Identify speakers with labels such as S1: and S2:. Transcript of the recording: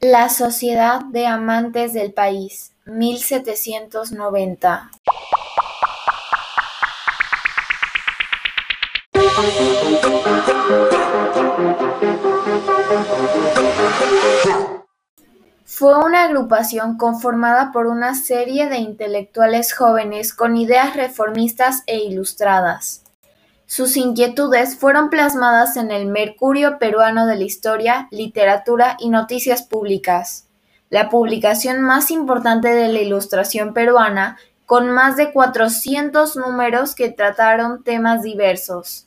S1: La Sociedad de Amantes del País, mil setecientos noventa. Fue una agrupación conformada por una serie de intelectuales jóvenes con ideas reformistas e ilustradas. Sus inquietudes fueron plasmadas en el Mercurio Peruano de la Historia, Literatura y Noticias Públicas, la publicación más importante de la ilustración peruana, con más de cuatrocientos números que trataron temas diversos.